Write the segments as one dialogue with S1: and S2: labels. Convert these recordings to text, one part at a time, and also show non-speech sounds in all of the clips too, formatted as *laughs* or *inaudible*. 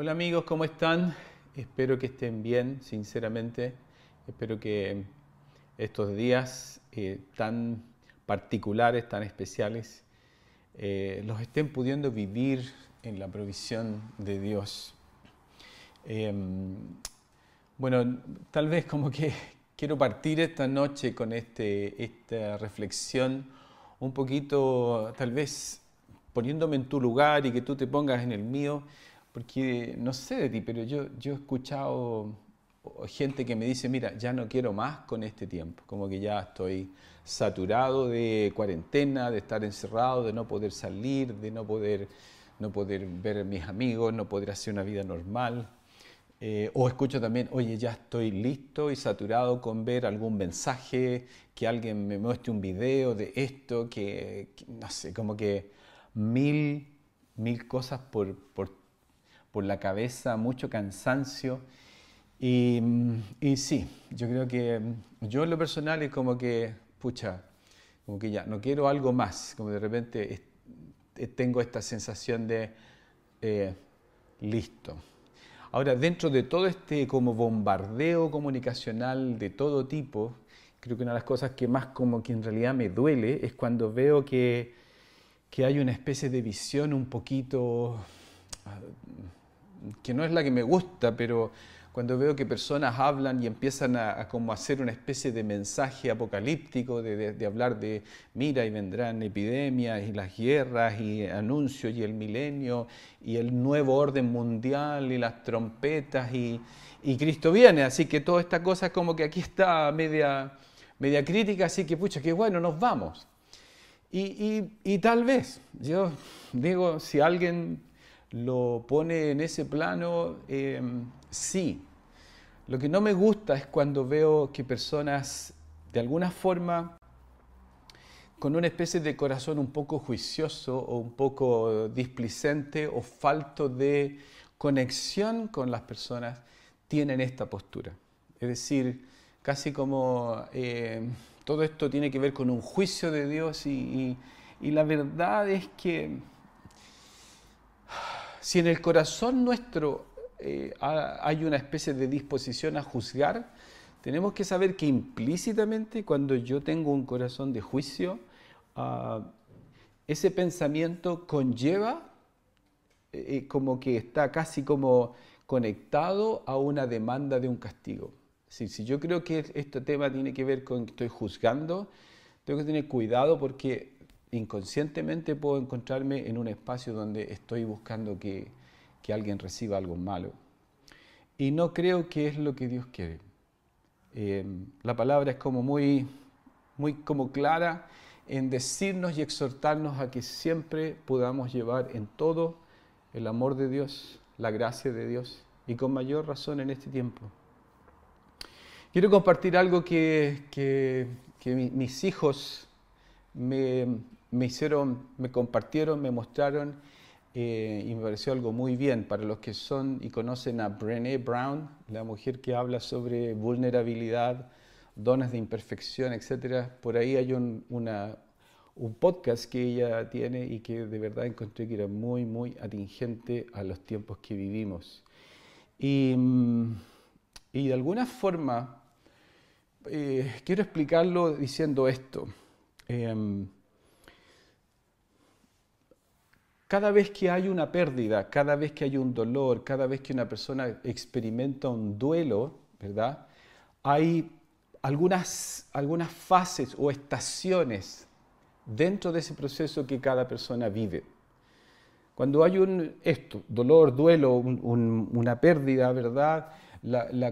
S1: Hola amigos, ¿cómo están? Espero que estén bien, sinceramente. Espero que estos días eh, tan particulares, tan especiales, eh, los estén pudiendo vivir en la provisión de Dios. Em, bueno, tal vez como que *laughs* quiero partir esta noche con este, esta reflexión un poquito, tal vez poniéndome en tu lugar y que tú te pongas en el mío porque no sé de ti, pero yo, yo he escuchado gente que me dice, mira, ya no quiero más con este tiempo, como que ya estoy saturado de cuarentena, de estar encerrado, de no poder salir, de no poder, no poder ver a mis amigos, no poder hacer una vida normal. Eh, o escucho también, oye, ya estoy listo y saturado con ver algún mensaje, que alguien me muestre un video de esto, que, no sé, como que mil, mil cosas por, por por la cabeza, mucho cansancio. Y, y, sí, yo creo que yo en lo personal es como que, pucha, como que ya, no quiero algo más, como de repente tengo esta sensación de eh, listo. Ahora, dentro de todo este como bombardeo comunicacional de todo tipo, creo que una de las cosas que más como que en realidad me duele es cuando veo que, que hay una especie de visión un poquito que no es la que me gusta, pero cuando veo que personas hablan y empiezan a, como hacer una especie de mensaje apocalíptico, de, hablar de, mira, y vendrán epidemias y las guerras y anuncios y el milenio y el nuevo orden mundial y las trompetas y, Cristo viene, así que toda esta cosa como que aquí está media, media crítica, así que pucha, qué bueno, nos vamos. Y, y tal vez, yo digo, si alguien lo pone en ese plano, em, sí. Lo que no me gusta es cuando veo que personas, de alguna forma, con una especie de corazón un poco juicioso o un poco displicente o falto de conexión con las personas, tienen esta postura. Es decir, casi como em, todo esto tiene que ver con un juicio de Dios y la verdad es que si en el corazón nuestro eh, hay una especie de disposición a juzgar, tenemos que saber que implícitamente cuando yo tengo un corazón de juicio, ah, ese pensamiento conlleva eh, eh, como que está casi como conectado a una demanda de un castigo. Si, si yo creo que este tema tiene que ver con que estoy juzgando, tengo que tener cuidado porque inconscientemente puedo encontrarme en un espacio donde estoy buscando que, alguien reciba algo malo. Y no creo que es lo que Dios quiere. Eh, la palabra es como muy, muy como clara en decirnos y exhortarnos a que siempre podamos llevar en todo el amor de Dios, la gracia de Dios, y con mayor razón en este tiempo. Quiero compartir algo que, que mis hijos me, me hicieron, me compartieron, me mostraron eh, y me pareció algo muy bien. Para los que son y conocen a Brené Brown, la mujer que habla sobre vulnerabilidad, dones de imperfección, etc. Por ahí hay un, un podcast que ella tiene y que de verdad encontré que era muy, muy atingente a los tiempos que vivimos. Y, y de alguna forma, eh, quiero explicarlo diciendo esto. Em, Cada vez que hay una pérdida, cada vez que hay un dolor, cada vez que una persona experimenta un duelo, ¿verdad? Hay algunas, algunas fases o estaciones dentro de ese proceso que cada persona vive. Cuando hay un, esto, dolor, duelo, una pérdida, ¿verdad?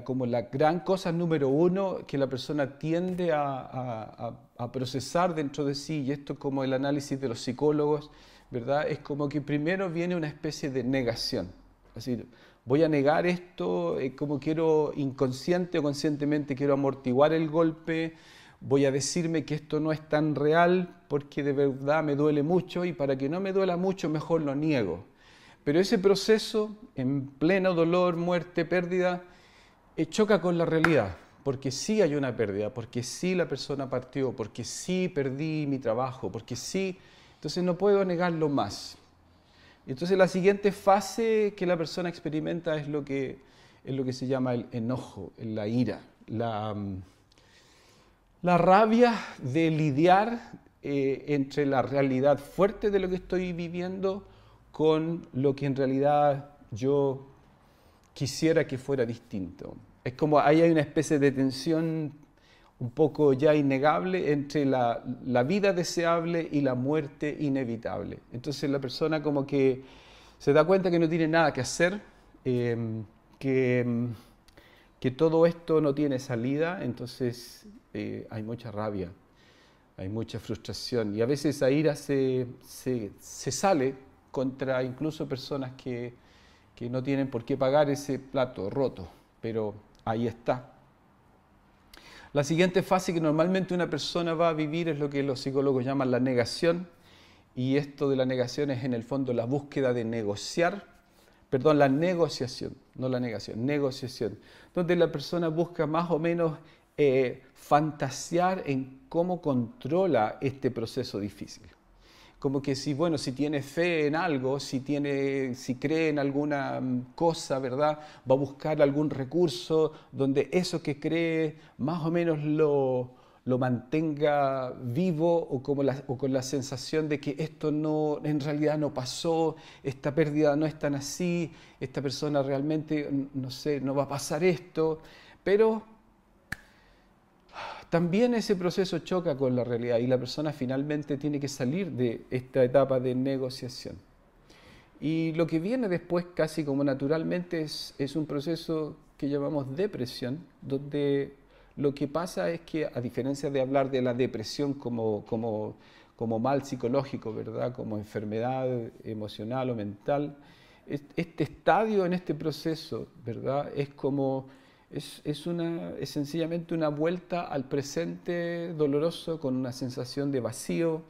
S1: Como la gran cosa número uno que la persona tiende a, a procesar dentro de sí, y esto como el análisis de los psicólogos, Es como que primero viene una especie de negación. Decir, voy a negar esto, eh, como quiero inconsciente o conscientemente quiero amortiguar el golpe, voy a decirme que esto no es tan real porque de verdad me duele mucho y para que no me duela mucho mejor lo niego. Pero ese proceso, en pleno dolor, muerte, pérdida, eh, choca con la realidad, porque sí hay una pérdida, porque sí la persona partió, porque sí perdí mi trabajo, porque sí entonces no puedo negarlo más. Entonces la siguiente fase que la persona experimenta es lo que, es lo que se llama el enojo, la ira, la, mm, la rabia de lidiar eh, entre la realidad fuerte de lo que estoy viviendo con lo que en realidad yo quisiera que fuera distinto. Es como ahí hay una especie de tensión un poco ya innegable entre la, vida deseable y la muerte inevitable. Entonces la persona como que se da cuenta que no tiene nada que hacer, em, que, em, que, todo esto no tiene salida, entonces eh, hay mucha rabia, hay mucha frustración y a veces esa ira se, se, se sale contra incluso personas que, que no tienen por qué pagar ese plato roto, pero ahí está. La siguiente fase que normalmente una persona va a vivir es lo que los psicólogos llaman la negación, y esto de la negación es en el fondo la búsqueda de negociar, perdón, la negociación, no la negación, negociación, donde la persona busca más o menos eh, fantasear en cómo controla este proceso difícil como que si, bueno, si tiene fe en algo, si, tiene, si cree en alguna mm, cosa, ¿verdad? Va a buscar algún recurso donde eso que cree más o menos lo, lo mantenga vivo o, como o con la sensación de que esto no, en realidad no pasó, esta pérdida no es tan así, esta persona realmente, no sé, no va a pasar esto, pero también ese proceso choca con la realidad y la persona finalmente tiene que salir de esta etapa de negociación. Y lo que viene después, casi como naturalmente, es, un proceso que llamamos depresión, donde lo que pasa es que, a diferencia de hablar de la depresión como, como, como mal psicológico, ¿verdad? como enfermedad emocional o mental, este estadio en este proceso ¿verdad? es como es, una, es sencillamente una vuelta al presente doloroso con una sensación de vacío,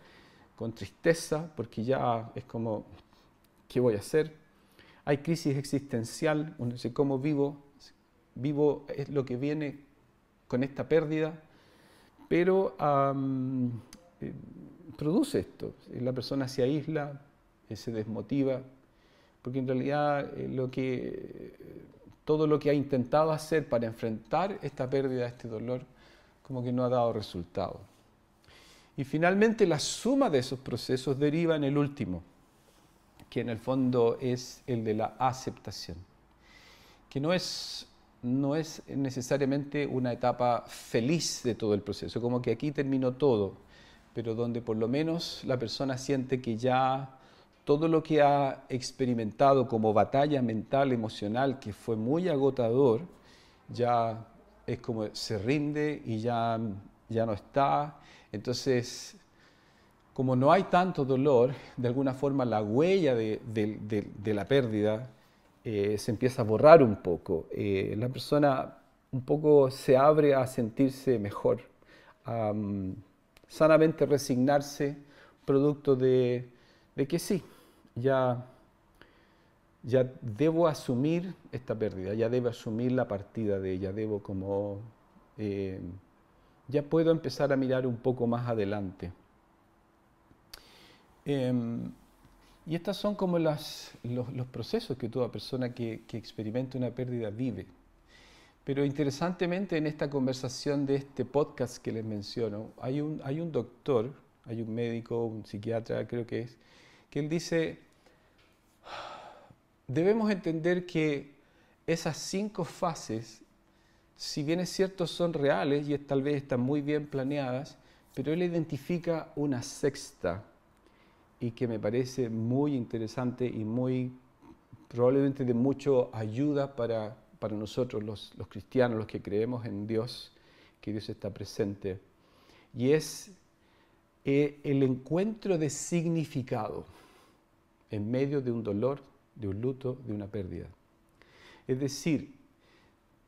S1: con tristeza, porque ya es como, ¿qué voy a hacer? Hay crisis existencial, uno dice, ¿cómo vivo? Vivo es lo que viene con esta pérdida, pero eh, produce esto. La persona se aísla, eh, se desmotiva, porque en realidad eh, lo que todo lo que ha intentado hacer para enfrentar esta pérdida, este dolor, como que no ha dado resultado. Y finalmente la suma de esos procesos deriva en el último, que en el fondo es el de la aceptación, que no es, no es necesariamente una etapa feliz de todo el proceso, como que aquí terminó todo, pero donde por lo menos la persona siente que ya todo lo que ha experimentado como batalla mental, emocional, que fue muy agotador, ya es como se rinde y ya, ya no está. Entonces, como no hay tanto dolor, de alguna forma la huella de, la pérdida eh, se empieza a borrar un poco. Eh, la persona un poco se abre a sentirse mejor, a mm, sanamente resignarse, producto de que sí, ya, ya debo asumir esta pérdida, ya debo asumir la partida de ella, debo como, eh, ya puedo empezar a mirar un poco más adelante. Em, y estos son como los, procesos que toda persona que, experimenta una pérdida vive. Pero interesantemente en esta conversación de este podcast que les menciono, hay un, hay un doctor, hay un médico, un psiquiatra creo que es, que él dice, debemos entender que esas cinco fases, si bien es cierto son reales y tal vez están muy bien planeadas, pero él identifica una sexta y que me parece muy interesante y muy probablemente de mucha ayuda para, nosotros los, los cristianos, los que creemos en Dios, que Dios está presente. Y es eh, el encuentro de significado en medio de un dolor, de un luto, de una pérdida. Es decir,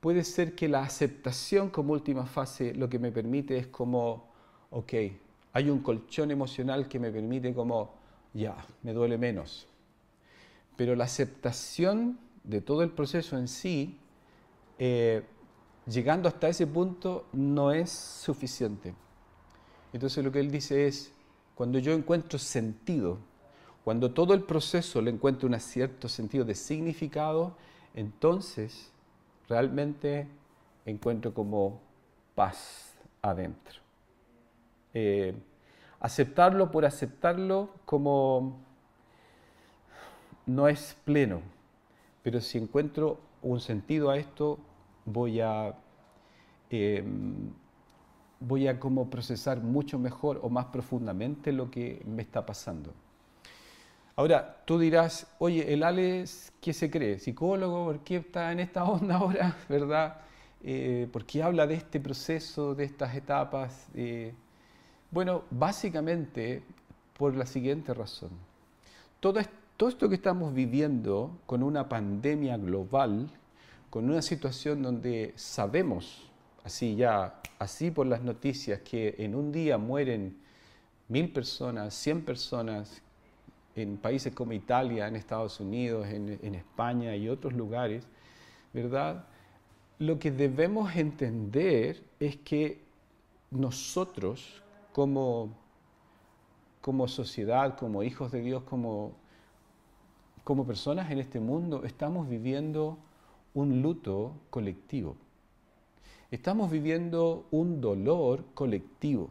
S1: puede ser que la aceptación como última fase lo que me permite es como, ok, hay un colchón emocional que me permite como, ya, me duele menos. Pero la aceptación de todo el proceso en sí, eh, llegando hasta ese punto, no es suficiente. Entonces lo que él dice es, cuando yo encuentro sentido, cuando todo el proceso le encuentra un cierto sentido de significado, entonces realmente encuentro como paz adentro. Eh, aceptarlo por aceptarlo como no es pleno, pero si encuentro un sentido a esto, voy a, em, voy a como procesar mucho mejor o más profundamente lo que me está pasando. Ahora, tú dirás, oye, el Alex, ¿qué se cree? ¿Psicólogo? ¿Por qué está en esta onda ahora? *laughs* ¿Verdad? Eh, ¿Por qué habla de este proceso, de estas etapas? Eh, bueno, básicamente por la siguiente razón. Todo, todo esto que estamos viviendo con una pandemia global, con una situación donde sabemos, así ya, así por las noticias, que en un día mueren mil personas, cien personas, en países como Italia, en Estados Unidos, en, España y otros lugares, ¿verdad? Lo que debemos entender es que nosotros como, como sociedad, como hijos de Dios, como, como personas en este mundo, estamos viviendo un luto colectivo. Estamos viviendo un dolor colectivo.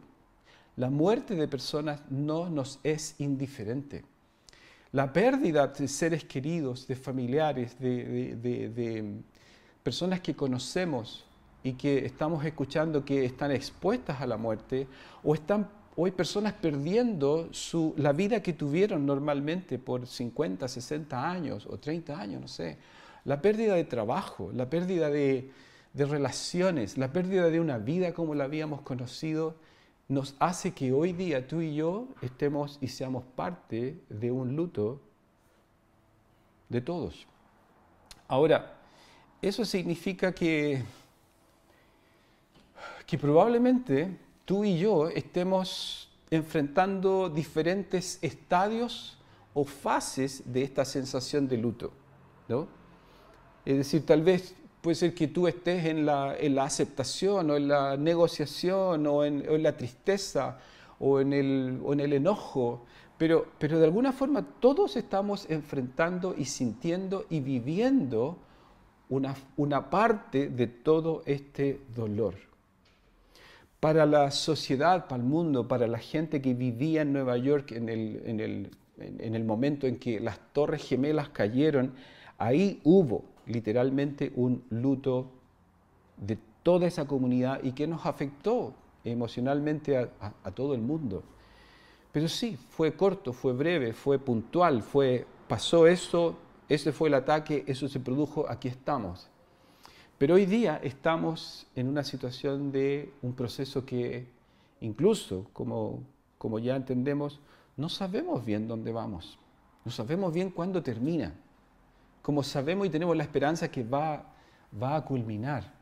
S1: La muerte de personas no nos es indiferente. La pérdida de seres queridos, de familiares, de, personas que conocemos, y que estamos escuchando que están expuestas a la muerte o están hay personas perdiendo la vida que tuvieron normalmente por 50, 60 años o 30 años, no sé. La pérdida de trabajo, la pérdida de relaciones, la pérdida de una vida como la habíamos conocido, nos hace que hoy día tú y yo estemos y seamos parte de un luto de todos. Ahora, eso significa que que probablemente tú y yo estemos enfrentando diferentes estadios o fases de esta sensación de luto. ¿no? Es decir, tal vez puede ser que tú estés en la, aceptación o en la negociación o en, la tristeza o en el, en el enojo, pero, pero de alguna forma todos estamos enfrentando y sintiendo y viviendo una, una parte de todo este dolor. Para la sociedad, para el mundo, para la gente que vivía en Nueva York en el, momento en que las torres gemelas cayeron, ahí hubo literalmente un luto de toda esa comunidad y que nos afectó emocionalmente a, todo el mundo. Pero sí, fue corto, fue breve, fue puntual, fue, pasó eso, ese fue el ataque, eso se produjo, aquí estamos. Pero hoy día estamos en una situación de un proceso que incluso, como, como ya entendemos, no sabemos bien dónde vamos, no sabemos bien cuándo termina, como sabemos y tenemos la esperanza que va, va a culminar.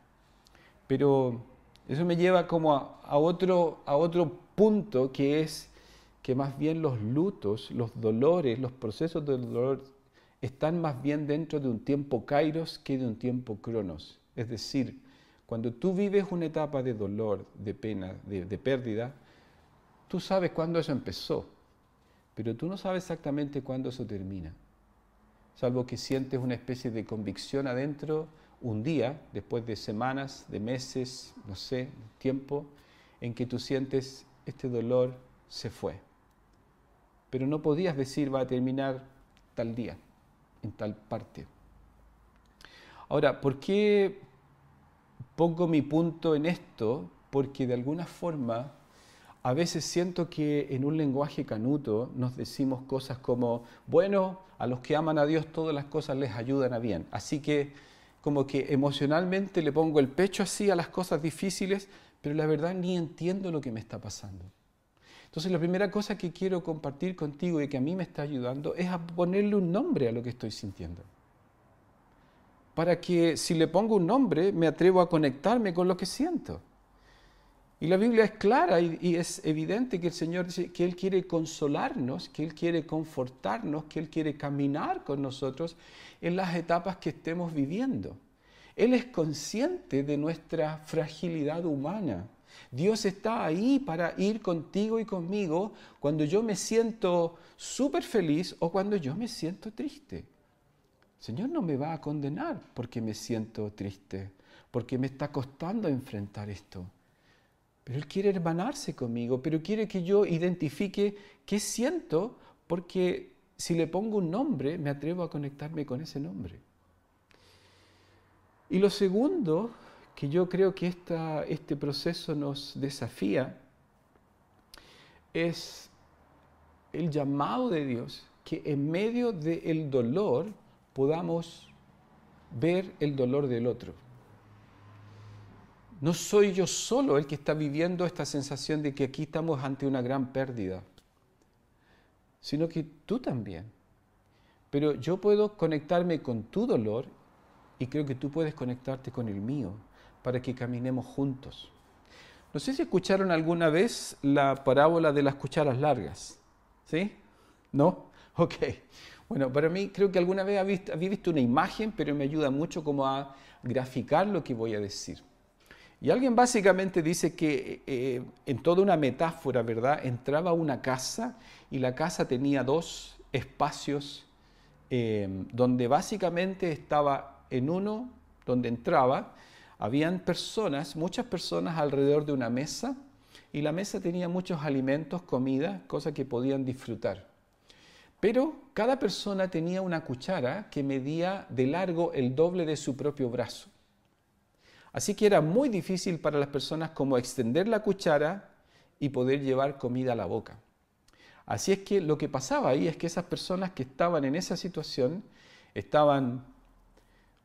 S1: Pero eso me lleva como a, otro, a otro punto que es que más bien los lutos, los dolores, los procesos del dolor están más bien dentro de un tiempo kairos que de un tiempo cronos. Es decir, cuando tú vives una etapa de dolor, de pena, de, pérdida, tú sabes cuándo eso empezó, pero tú no sabes exactamente cuándo eso termina. Salvo que sientes una especie de convicción adentro un día, después de semanas, de meses, no sé, tiempo, en que tú sientes este dolor se fue. Pero no podías decir va a terminar tal día, en tal parte. Ahora, ¿por qué pongo mi punto en esto? Porque de alguna forma a veces siento que en un lenguaje canuto nos decimos cosas como, bueno, a los que aman a Dios todas las cosas les ayudan a bien. Así que como que emocionalmente le pongo el pecho así a las cosas difíciles, pero la verdad ni entiendo lo que me está pasando. Entonces la primera cosa que quiero compartir contigo y que a mí me está ayudando es a ponerle un nombre a lo que estoy sintiendo para que si le pongo un nombre me atrevo a conectarme con lo que siento. Y la Biblia es clara y, es evidente que el Señor dice que Él quiere consolarnos, que Él quiere confortarnos, que Él quiere caminar con nosotros en las etapas que estemos viviendo. Él es consciente de nuestra fragilidad humana, Dios está ahí para ir contigo y conmigo cuando yo me siento súper feliz o cuando yo me siento triste. Señor no me va a condenar porque me siento triste, porque me está costando enfrentar esto. Pero Él quiere hermanarse conmigo, pero quiere que yo identifique qué siento, porque si le pongo un nombre, me atrevo a conectarme con ese nombre. Y lo segundo que yo creo que este proceso nos desafía es el llamado de Dios, que en medio del dolor podamos ver el dolor del otro. No soy yo solo el que está viviendo esta sensación de que aquí estamos ante una gran pérdida, sino que tú también. Pero yo puedo conectarme con tu dolor y creo que tú puedes conectarte con el mío para que caminemos juntos. No sé si escucharon alguna vez la parábola de las cucharas largas. ¿Sí? ¿No? *laughs* Ok. Bueno, para mí creo que alguna vez había visto, una imagen, pero me ayuda mucho como a graficar lo que voy a decir. Y alguien básicamente dice que eh, en toda una metáfora, ¿verdad? Entraba una casa y la casa tenía dos espacios eh, donde básicamente estaba en uno, donde entraba, habían personas, muchas personas alrededor de una mesa y la mesa tenía muchos alimentos, comida, cosas que podían disfrutar. Pero cada persona tenía una cuchara que medía de largo el doble de su propio brazo. Así que era muy difícil para las personas como extender la cuchara y poder llevar comida a la boca. Así es que lo que pasaba ahí es que esas personas que estaban en esa situación estaban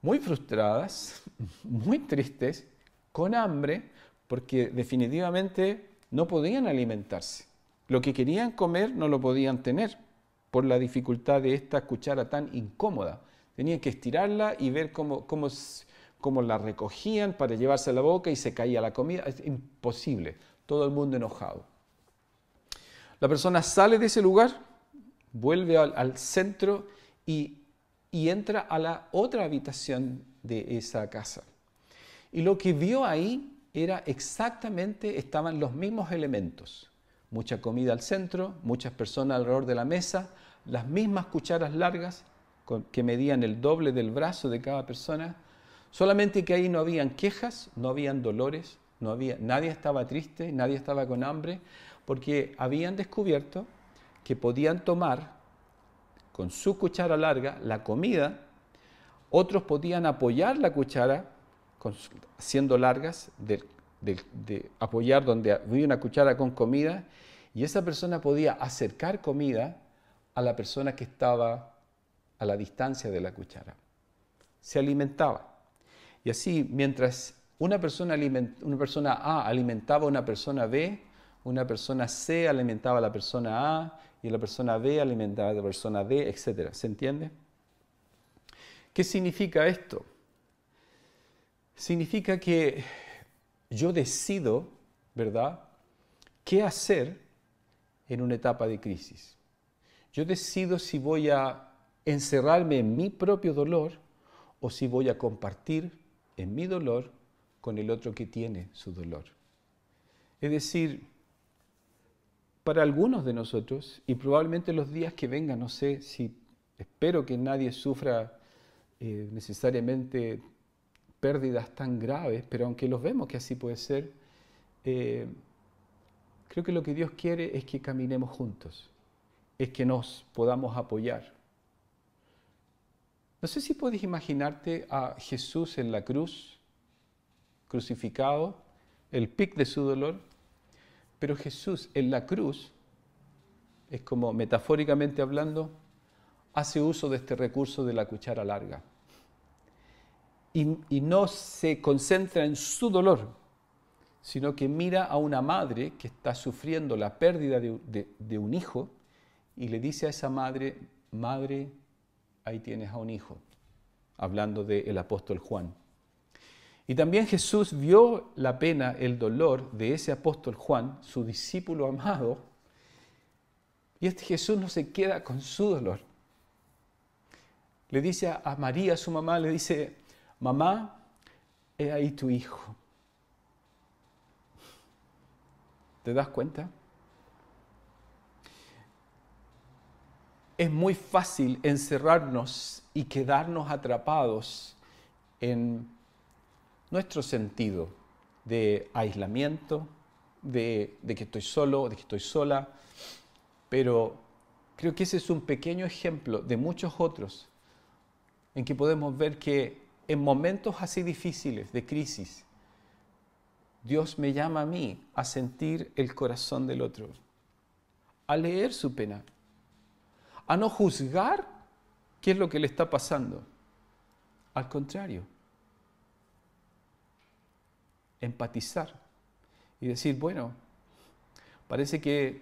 S1: muy frustradas, *laughs* muy tristes, con hambre, porque definitivamente no podían alimentarse. Lo que querían comer no lo podían tener por la dificultad de esta cuchara tan incómoda. Tenían que estirarla y ver cómo, cómo, cómo la recogían para llevarse a la boca y se caía la comida. Es imposible. Todo el mundo enojado. La persona sale de ese lugar, vuelve al, centro y entra a la otra habitación de esa casa. Y lo que vio ahí era exactamente, estaban los mismos elementos. Mucha comida al centro, muchas personas alrededor de la mesa, las mismas cucharas largas que medían el doble del brazo de cada persona, solamente que ahí no habían quejas, no habían dolores, no había, nadie estaba triste, nadie estaba con hambre, porque habían descubierto que podían tomar con su cuchara larga la comida, otros podían apoyar la cuchara, siendo largas, de, apoyar donde había una cuchara con comida, y esa persona podía acercar comida a la persona que estaba a la distancia de la cuchara. Se alimentaba. Y así, mientras una persona, A alimentaba a una persona B, una persona C alimentaba a la persona A y la persona B alimentaba a la persona D, etc. ¿Se entiende? ¿Qué significa esto? Significa que yo decido, ¿verdad?, qué hacer en una etapa de crisis. Yo decido si voy a encerrarme en mi propio dolor o si voy a compartir en mi dolor con el otro que tiene su dolor. Es decir, para algunos de nosotros, y probablemente los días que vengan, no sé si espero que nadie sufra eh, necesariamente pérdidas tan graves, pero aunque los vemos que así puede ser, eh, creo que lo que Dios quiere es que caminemos juntos, es que nos podamos apoyar. No sé si puedes imaginarte a Jesús en la cruz, crucificado, el pic de su dolor, pero Jesús en la cruz, es como metafóricamente hablando, hace uso de este recurso de la cuchara larga. Y, no se concentra en su dolor, sino que mira a una madre que está sufriendo la pérdida de, un hijo y le dice a esa madre, madre, ahí tienes a un hijo, hablando del apóstol Juan. Y también Jesús vio la pena, el dolor de ese apóstol Juan, su discípulo amado, y este Jesús no se queda con su dolor. Le dice a María, su mamá, le dice, mamá, he ahí tu hijo. ¿Te das cuenta? Es muy fácil encerrarnos y quedarnos atrapados en nuestro sentido de aislamiento, de, que estoy solo, de que estoy sola, pero creo que ese es un pequeño ejemplo de muchos otros en que podemos ver que en momentos así difíciles de crisis, Dios me llama a mí a sentir el corazón del otro, a leer su pena, a no juzgar qué es lo que le está pasando. Al contrario, empatizar y decir, bueno, parece que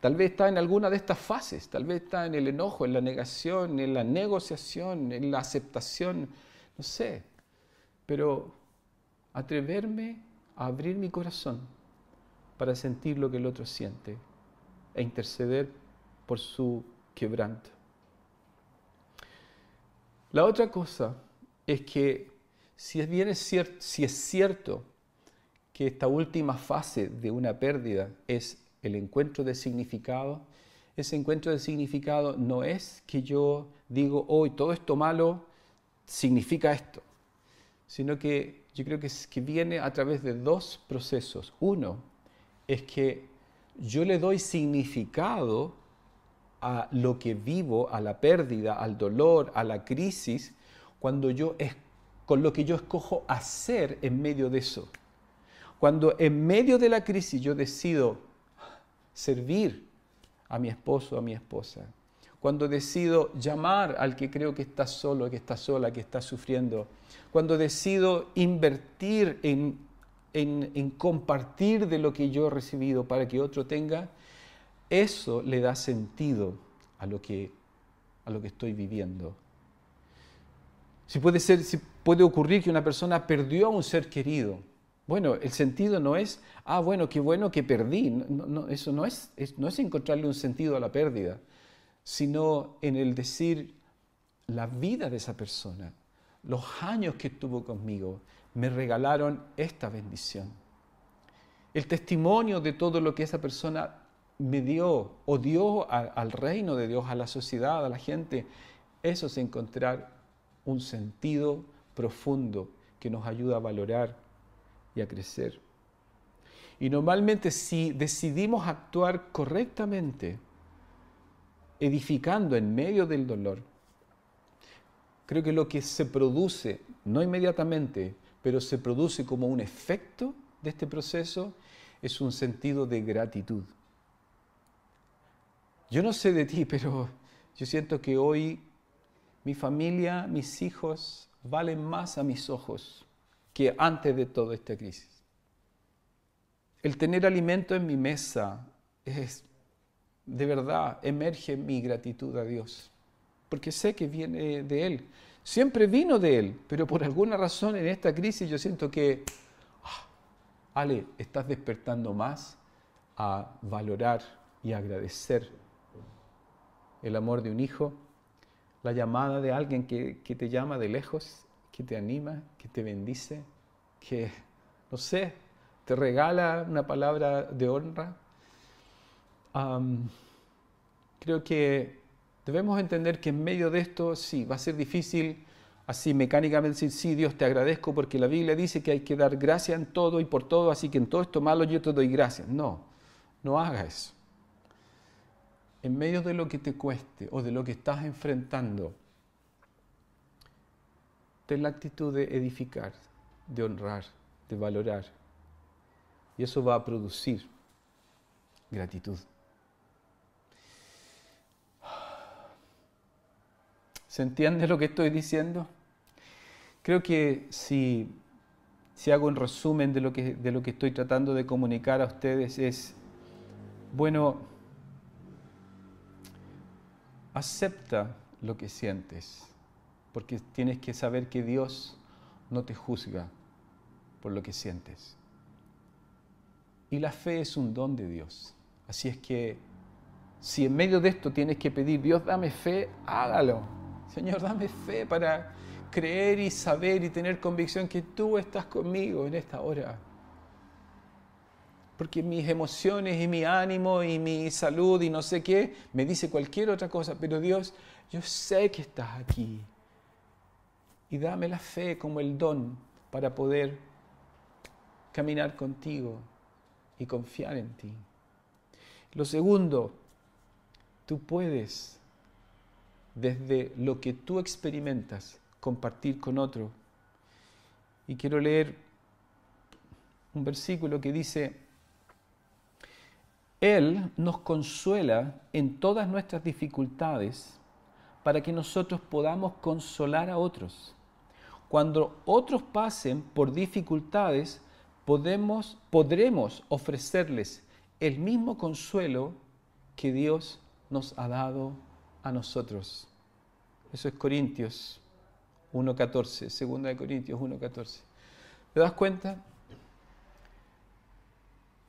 S1: tal vez está en alguna de estas fases, tal vez está en el enojo, en la negación, en la negociación, en la aceptación, no sé, pero atreverme a abrir mi corazón para sentir lo que el otro siente e interceder por su quebranto. La otra cosa es que si es, bien cierto, si es cierto que esta última fase de una pérdida es el encuentro de significado, ese encuentro de significado no es que yo digo, hoy todo esto malo significa esto, sino que yo creo que, que viene a través de dos procesos. Uno es que yo le doy significado a lo que vivo, a la pérdida, al dolor, a la crisis, cuando yo es, con lo que yo escojo hacer en medio de eso. Cuando en medio de la crisis yo decido servir a mi esposo, a mi esposa, cuando decido llamar al que creo que está solo, que está sola, que está sufriendo, cuando decido invertir en, en, compartir de lo que yo he recibido para que otro tenga, eso le da sentido a lo que, a lo que estoy viviendo. Si puede, ser, si puede ocurrir que una persona perdió a un ser querido, bueno, el sentido no es, ah, bueno, qué bueno que perdí. No, eso no es, no es encontrarle un sentido a la pérdida sino en el decir la vida de esa persona, los años que estuvo conmigo, me regalaron esta bendición. El testimonio de todo lo que esa persona me dio o dio al reino de Dios, a la sociedad, a la gente, eso es encontrar un sentido profundo que nos ayuda a valorar y a crecer. Y normalmente si decidimos actuar correctamente, edificando en medio del dolor, creo que lo que se produce, no inmediatamente, pero se produce como un efecto de este proceso, es un sentido de gratitud. Yo no sé de ti, pero yo siento que hoy mi familia, mis hijos, valen más a mis ojos que antes de toda esta crisis. El tener alimento en mi mesa es de verdad emerge mi gratitud a Dios, porque sé que viene de Él. Siempre vino de Él, pero por alguna razón en esta crisis yo siento que, ah, Ale, estás despertando más a valorar y agradecer el amor de un hijo, la llamada de alguien que, que te llama de lejos, que te anima, que te bendice, que, no sé, te regala una palabra de honra creo que debemos entender que en medio de esto, sí, va a ser difícil así mecánicamente decir, sí, Dios te agradezco porque la Biblia dice que hay que dar gracia en todo y por todo, así que en todo esto malo yo te doy gracias. No, no haga eso. En medio de lo que te cueste o de lo que estás enfrentando, ten la actitud de edificar, de honrar, de valorar. Y eso va a producir gratitud. ¿Se entiende lo que estoy diciendo? Creo que si, si hago un resumen de lo, que, de lo que estoy tratando de comunicar a ustedes es, bueno, acepta lo que sientes, porque tienes que saber que Dios no te juzga por lo que sientes. Y la fe es un don de Dios. Así es que si en medio de esto tienes que pedir, Dios dame fe, hágalo Señor, dame fe para creer y saber y tener convicción que tú estás conmigo en esta hora. Porque mis emociones y mi ánimo y mi salud y no sé qué me dice cualquier otra cosa, pero Dios, yo sé que estás aquí. Y dame la fe como el don para poder caminar contigo y confiar en ti. Lo segundo, tú puedes, desde lo que tú experimentas, compartir con otro. Y quiero leer un versículo que dice, Él nos consuela en todas nuestras dificultades para que nosotros podamos consolar a otros. Cuando otros pasen por dificultades, podemos, podremos ofrecerles el mismo consuelo que Dios nos ha dado a nosotros. Eso es Corintios 1.14, segunda de Corintios 1.14. ¿Te das cuenta?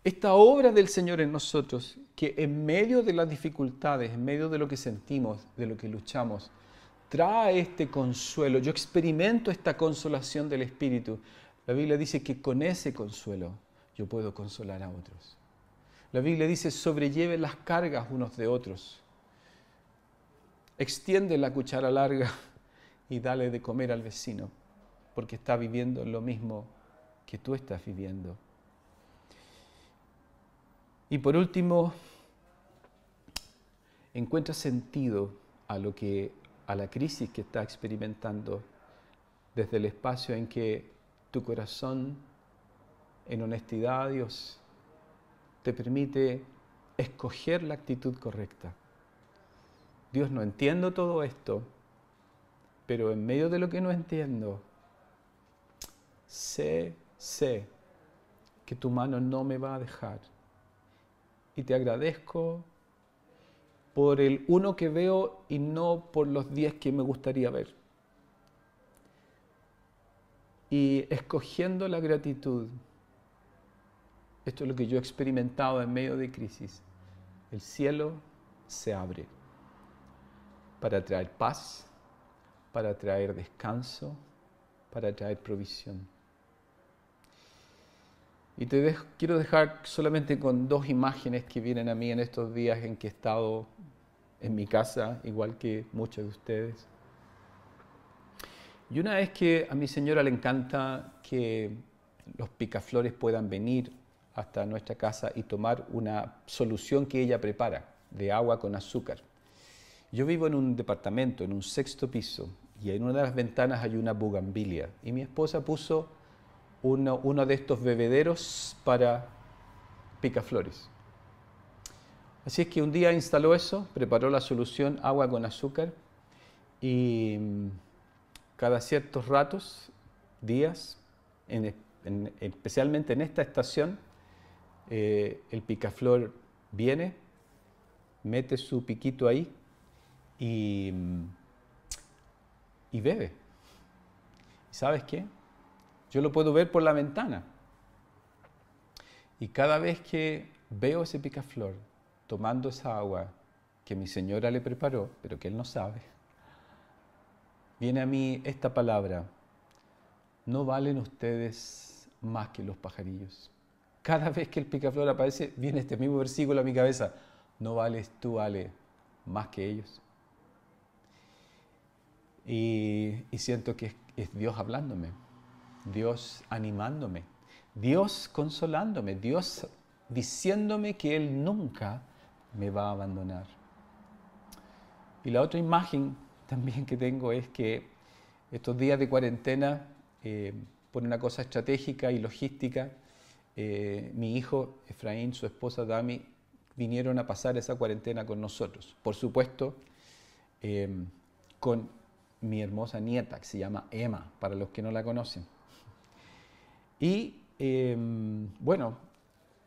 S1: Esta obra del Señor en nosotros, que en medio de las dificultades, en medio de lo que sentimos, de lo que luchamos, trae este consuelo. Yo experimento esta consolación del Espíritu. La Biblia dice que con ese consuelo yo puedo consolar a otros. La Biblia dice, sobrelleve las cargas unos de otros. Extiende la cuchara larga *laughs* y dale de comer al vecino, porque está viviendo lo mismo que tú estás viviendo. Y por último, encuentra sentido a lo que a la crisis que está experimentando desde el espacio en que tu corazón en honestidad a Dios te permite escoger la actitud correcta. Dios, no entiendo todo esto, pero en medio de lo que no entiendo, sé, sé que tu mano no me va a dejar. Y te agradezco por el uno que veo y no por los diez que me gustaría ver. Y escogiendo la gratitud, esto es lo que yo he experimentado en medio de crisis, el cielo se abre para traer paz, para traer descanso, para traer provisión. Y te quiero dejar solamente con dos imágenes que vienen a mí en estos días en que he estado en mi casa, igual que muchos de ustedes. Y una es que a mi señora le encanta que los picaflores puedan venir hasta nuestra casa y tomar una solución que ella prepara de agua con azúcar. Yo vivo en un departamento, en un sexto piso, y en una de las ventanas hay una bugambilia. Y mi esposa puso uno, de estos bebederos para picaflores. Así es que un día instaló eso, preparó la solución agua con azúcar y mm, cada ciertos ratos, días, especialmente en esta estación, eh, el picaflor viene, mete su piquito ahí y, mm, y bebe. ¿Sabes qué? Yo lo puedo ver por la ventana. Y cada vez que veo ese picaflor tomando esa agua que mi señora le preparó, pero que él no sabe, viene a mí esta palabra, no valen ustedes más que los pajarillos. Cada vez que el picaflor aparece, viene este mismo versículo a mi cabeza, no vales tú, Ale, más que ellos. Y, siento que es Dios hablándome. Dios animándome, Dios consolándome, Dios diciéndome que Él nunca me va a abandonar. Y la otra imagen *laughs* también que tengo es que estos días de cuarentena, eh, por una cosa estratégica y logística, eh, mi hijo Efraín, su esposa Dami, vinieron a pasar esa cuarentena con nosotros. Por supuesto, eh, con mi hermosa nieta, que se llama Emma, para los que no la conocen. Y em, bueno,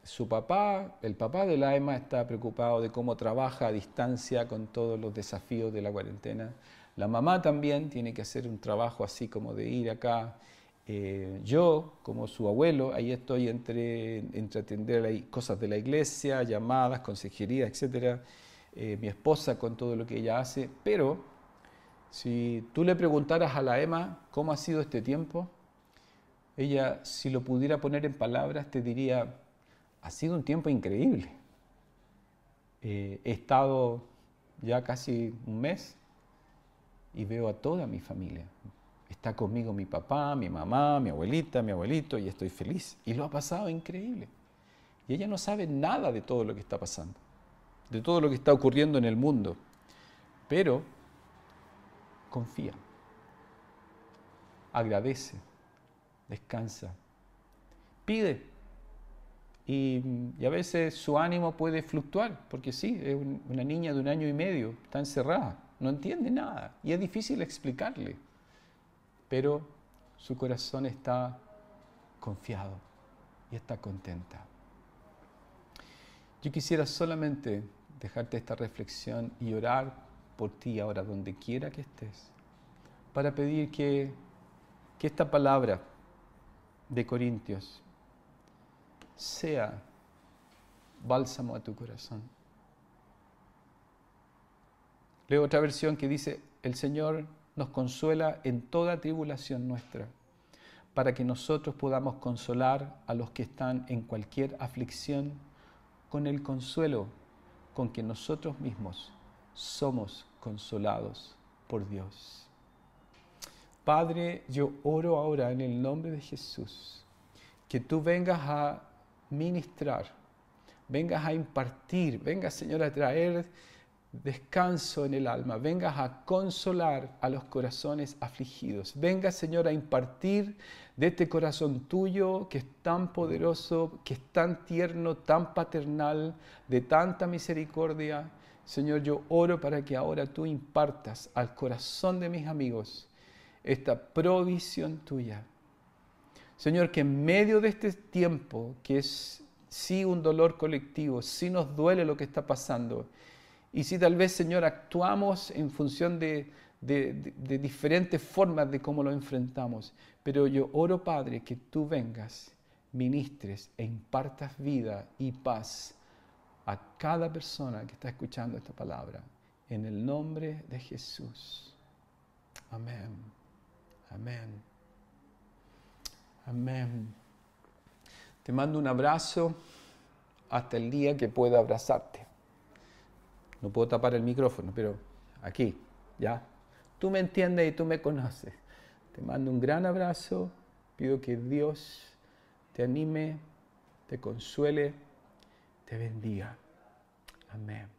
S1: su papá, el papá de la Emma está preocupado de cómo trabaja a distancia con todos los desafíos de la cuarentena. La mamá también tiene que hacer un trabajo así como de ir acá. Eh, yo, como su abuelo, ahí estoy entre, entre atender cosas de la iglesia, llamadas, consejería, etc. Eh, mi esposa con todo lo que ella hace. Pero si tú le preguntaras a la Emma cómo ha sido este tiempo, ella, si lo pudiera poner en palabras, te diría, ha sido un tiempo increíble. Eh, he estado ya casi un mes y veo a toda mi familia. Está conmigo mi papá, mi mamá, mi abuelita, mi abuelito y estoy feliz. Y lo ha pasado increíble. Y ella no sabe nada de todo lo que está pasando, de todo lo que está ocurriendo en el mundo. Pero confía, agradece, descansa, pide. Y, a veces su ánimo puede fluctuar, porque sí, es una niña de un año y medio, está encerrada, no entiende nada y es difícil explicarle, pero su corazón está confiado y está contenta. Yo quisiera solamente dejarte esta reflexión y orar por ti ahora, donde quiera que estés, para pedir que, que esta palabra de Corintios sea bálsamo a tu corazón. Leo otra versión que dice, el Señor nos consuela en toda tribulación nuestra, para que nosotros podamos consolar a los que están en cualquier aflicción con el consuelo con que nosotros mismos somos consolados por Dios. Padre, yo oro ahora en el nombre de Jesús, que tú vengas a ministrar, vengas a impartir, vengas Señor a traer descanso en el alma, vengas a consolar a los corazones afligidos, vengas Señor a impartir de este corazón tuyo que es tan poderoso, que es tan tierno, tan paternal, de tanta misericordia. Señor, yo oro para que ahora tú impartas al corazón de mis amigos esta provisión tuya. Señor, que en medio de este tiempo, que es sí un dolor colectivo, sí nos duele lo que está pasando, y si tal vez, Señor, actuamos en función de, diferentes formas de cómo lo enfrentamos, pero yo oro, Padre, que tú vengas, ministres e impartas vida y paz a cada persona que está escuchando esta palabra. En el nombre de Jesús. Amén. Amén. Amén. Te mando un abrazo hasta el día que pueda abrazarte. No puedo tapar el micrófono, pero aquí, ¿ya? Tú me entiendes y tú me conoces. Te mando un gran abrazo. Pido que Dios te anime, te consuele, te bendiga. Amén.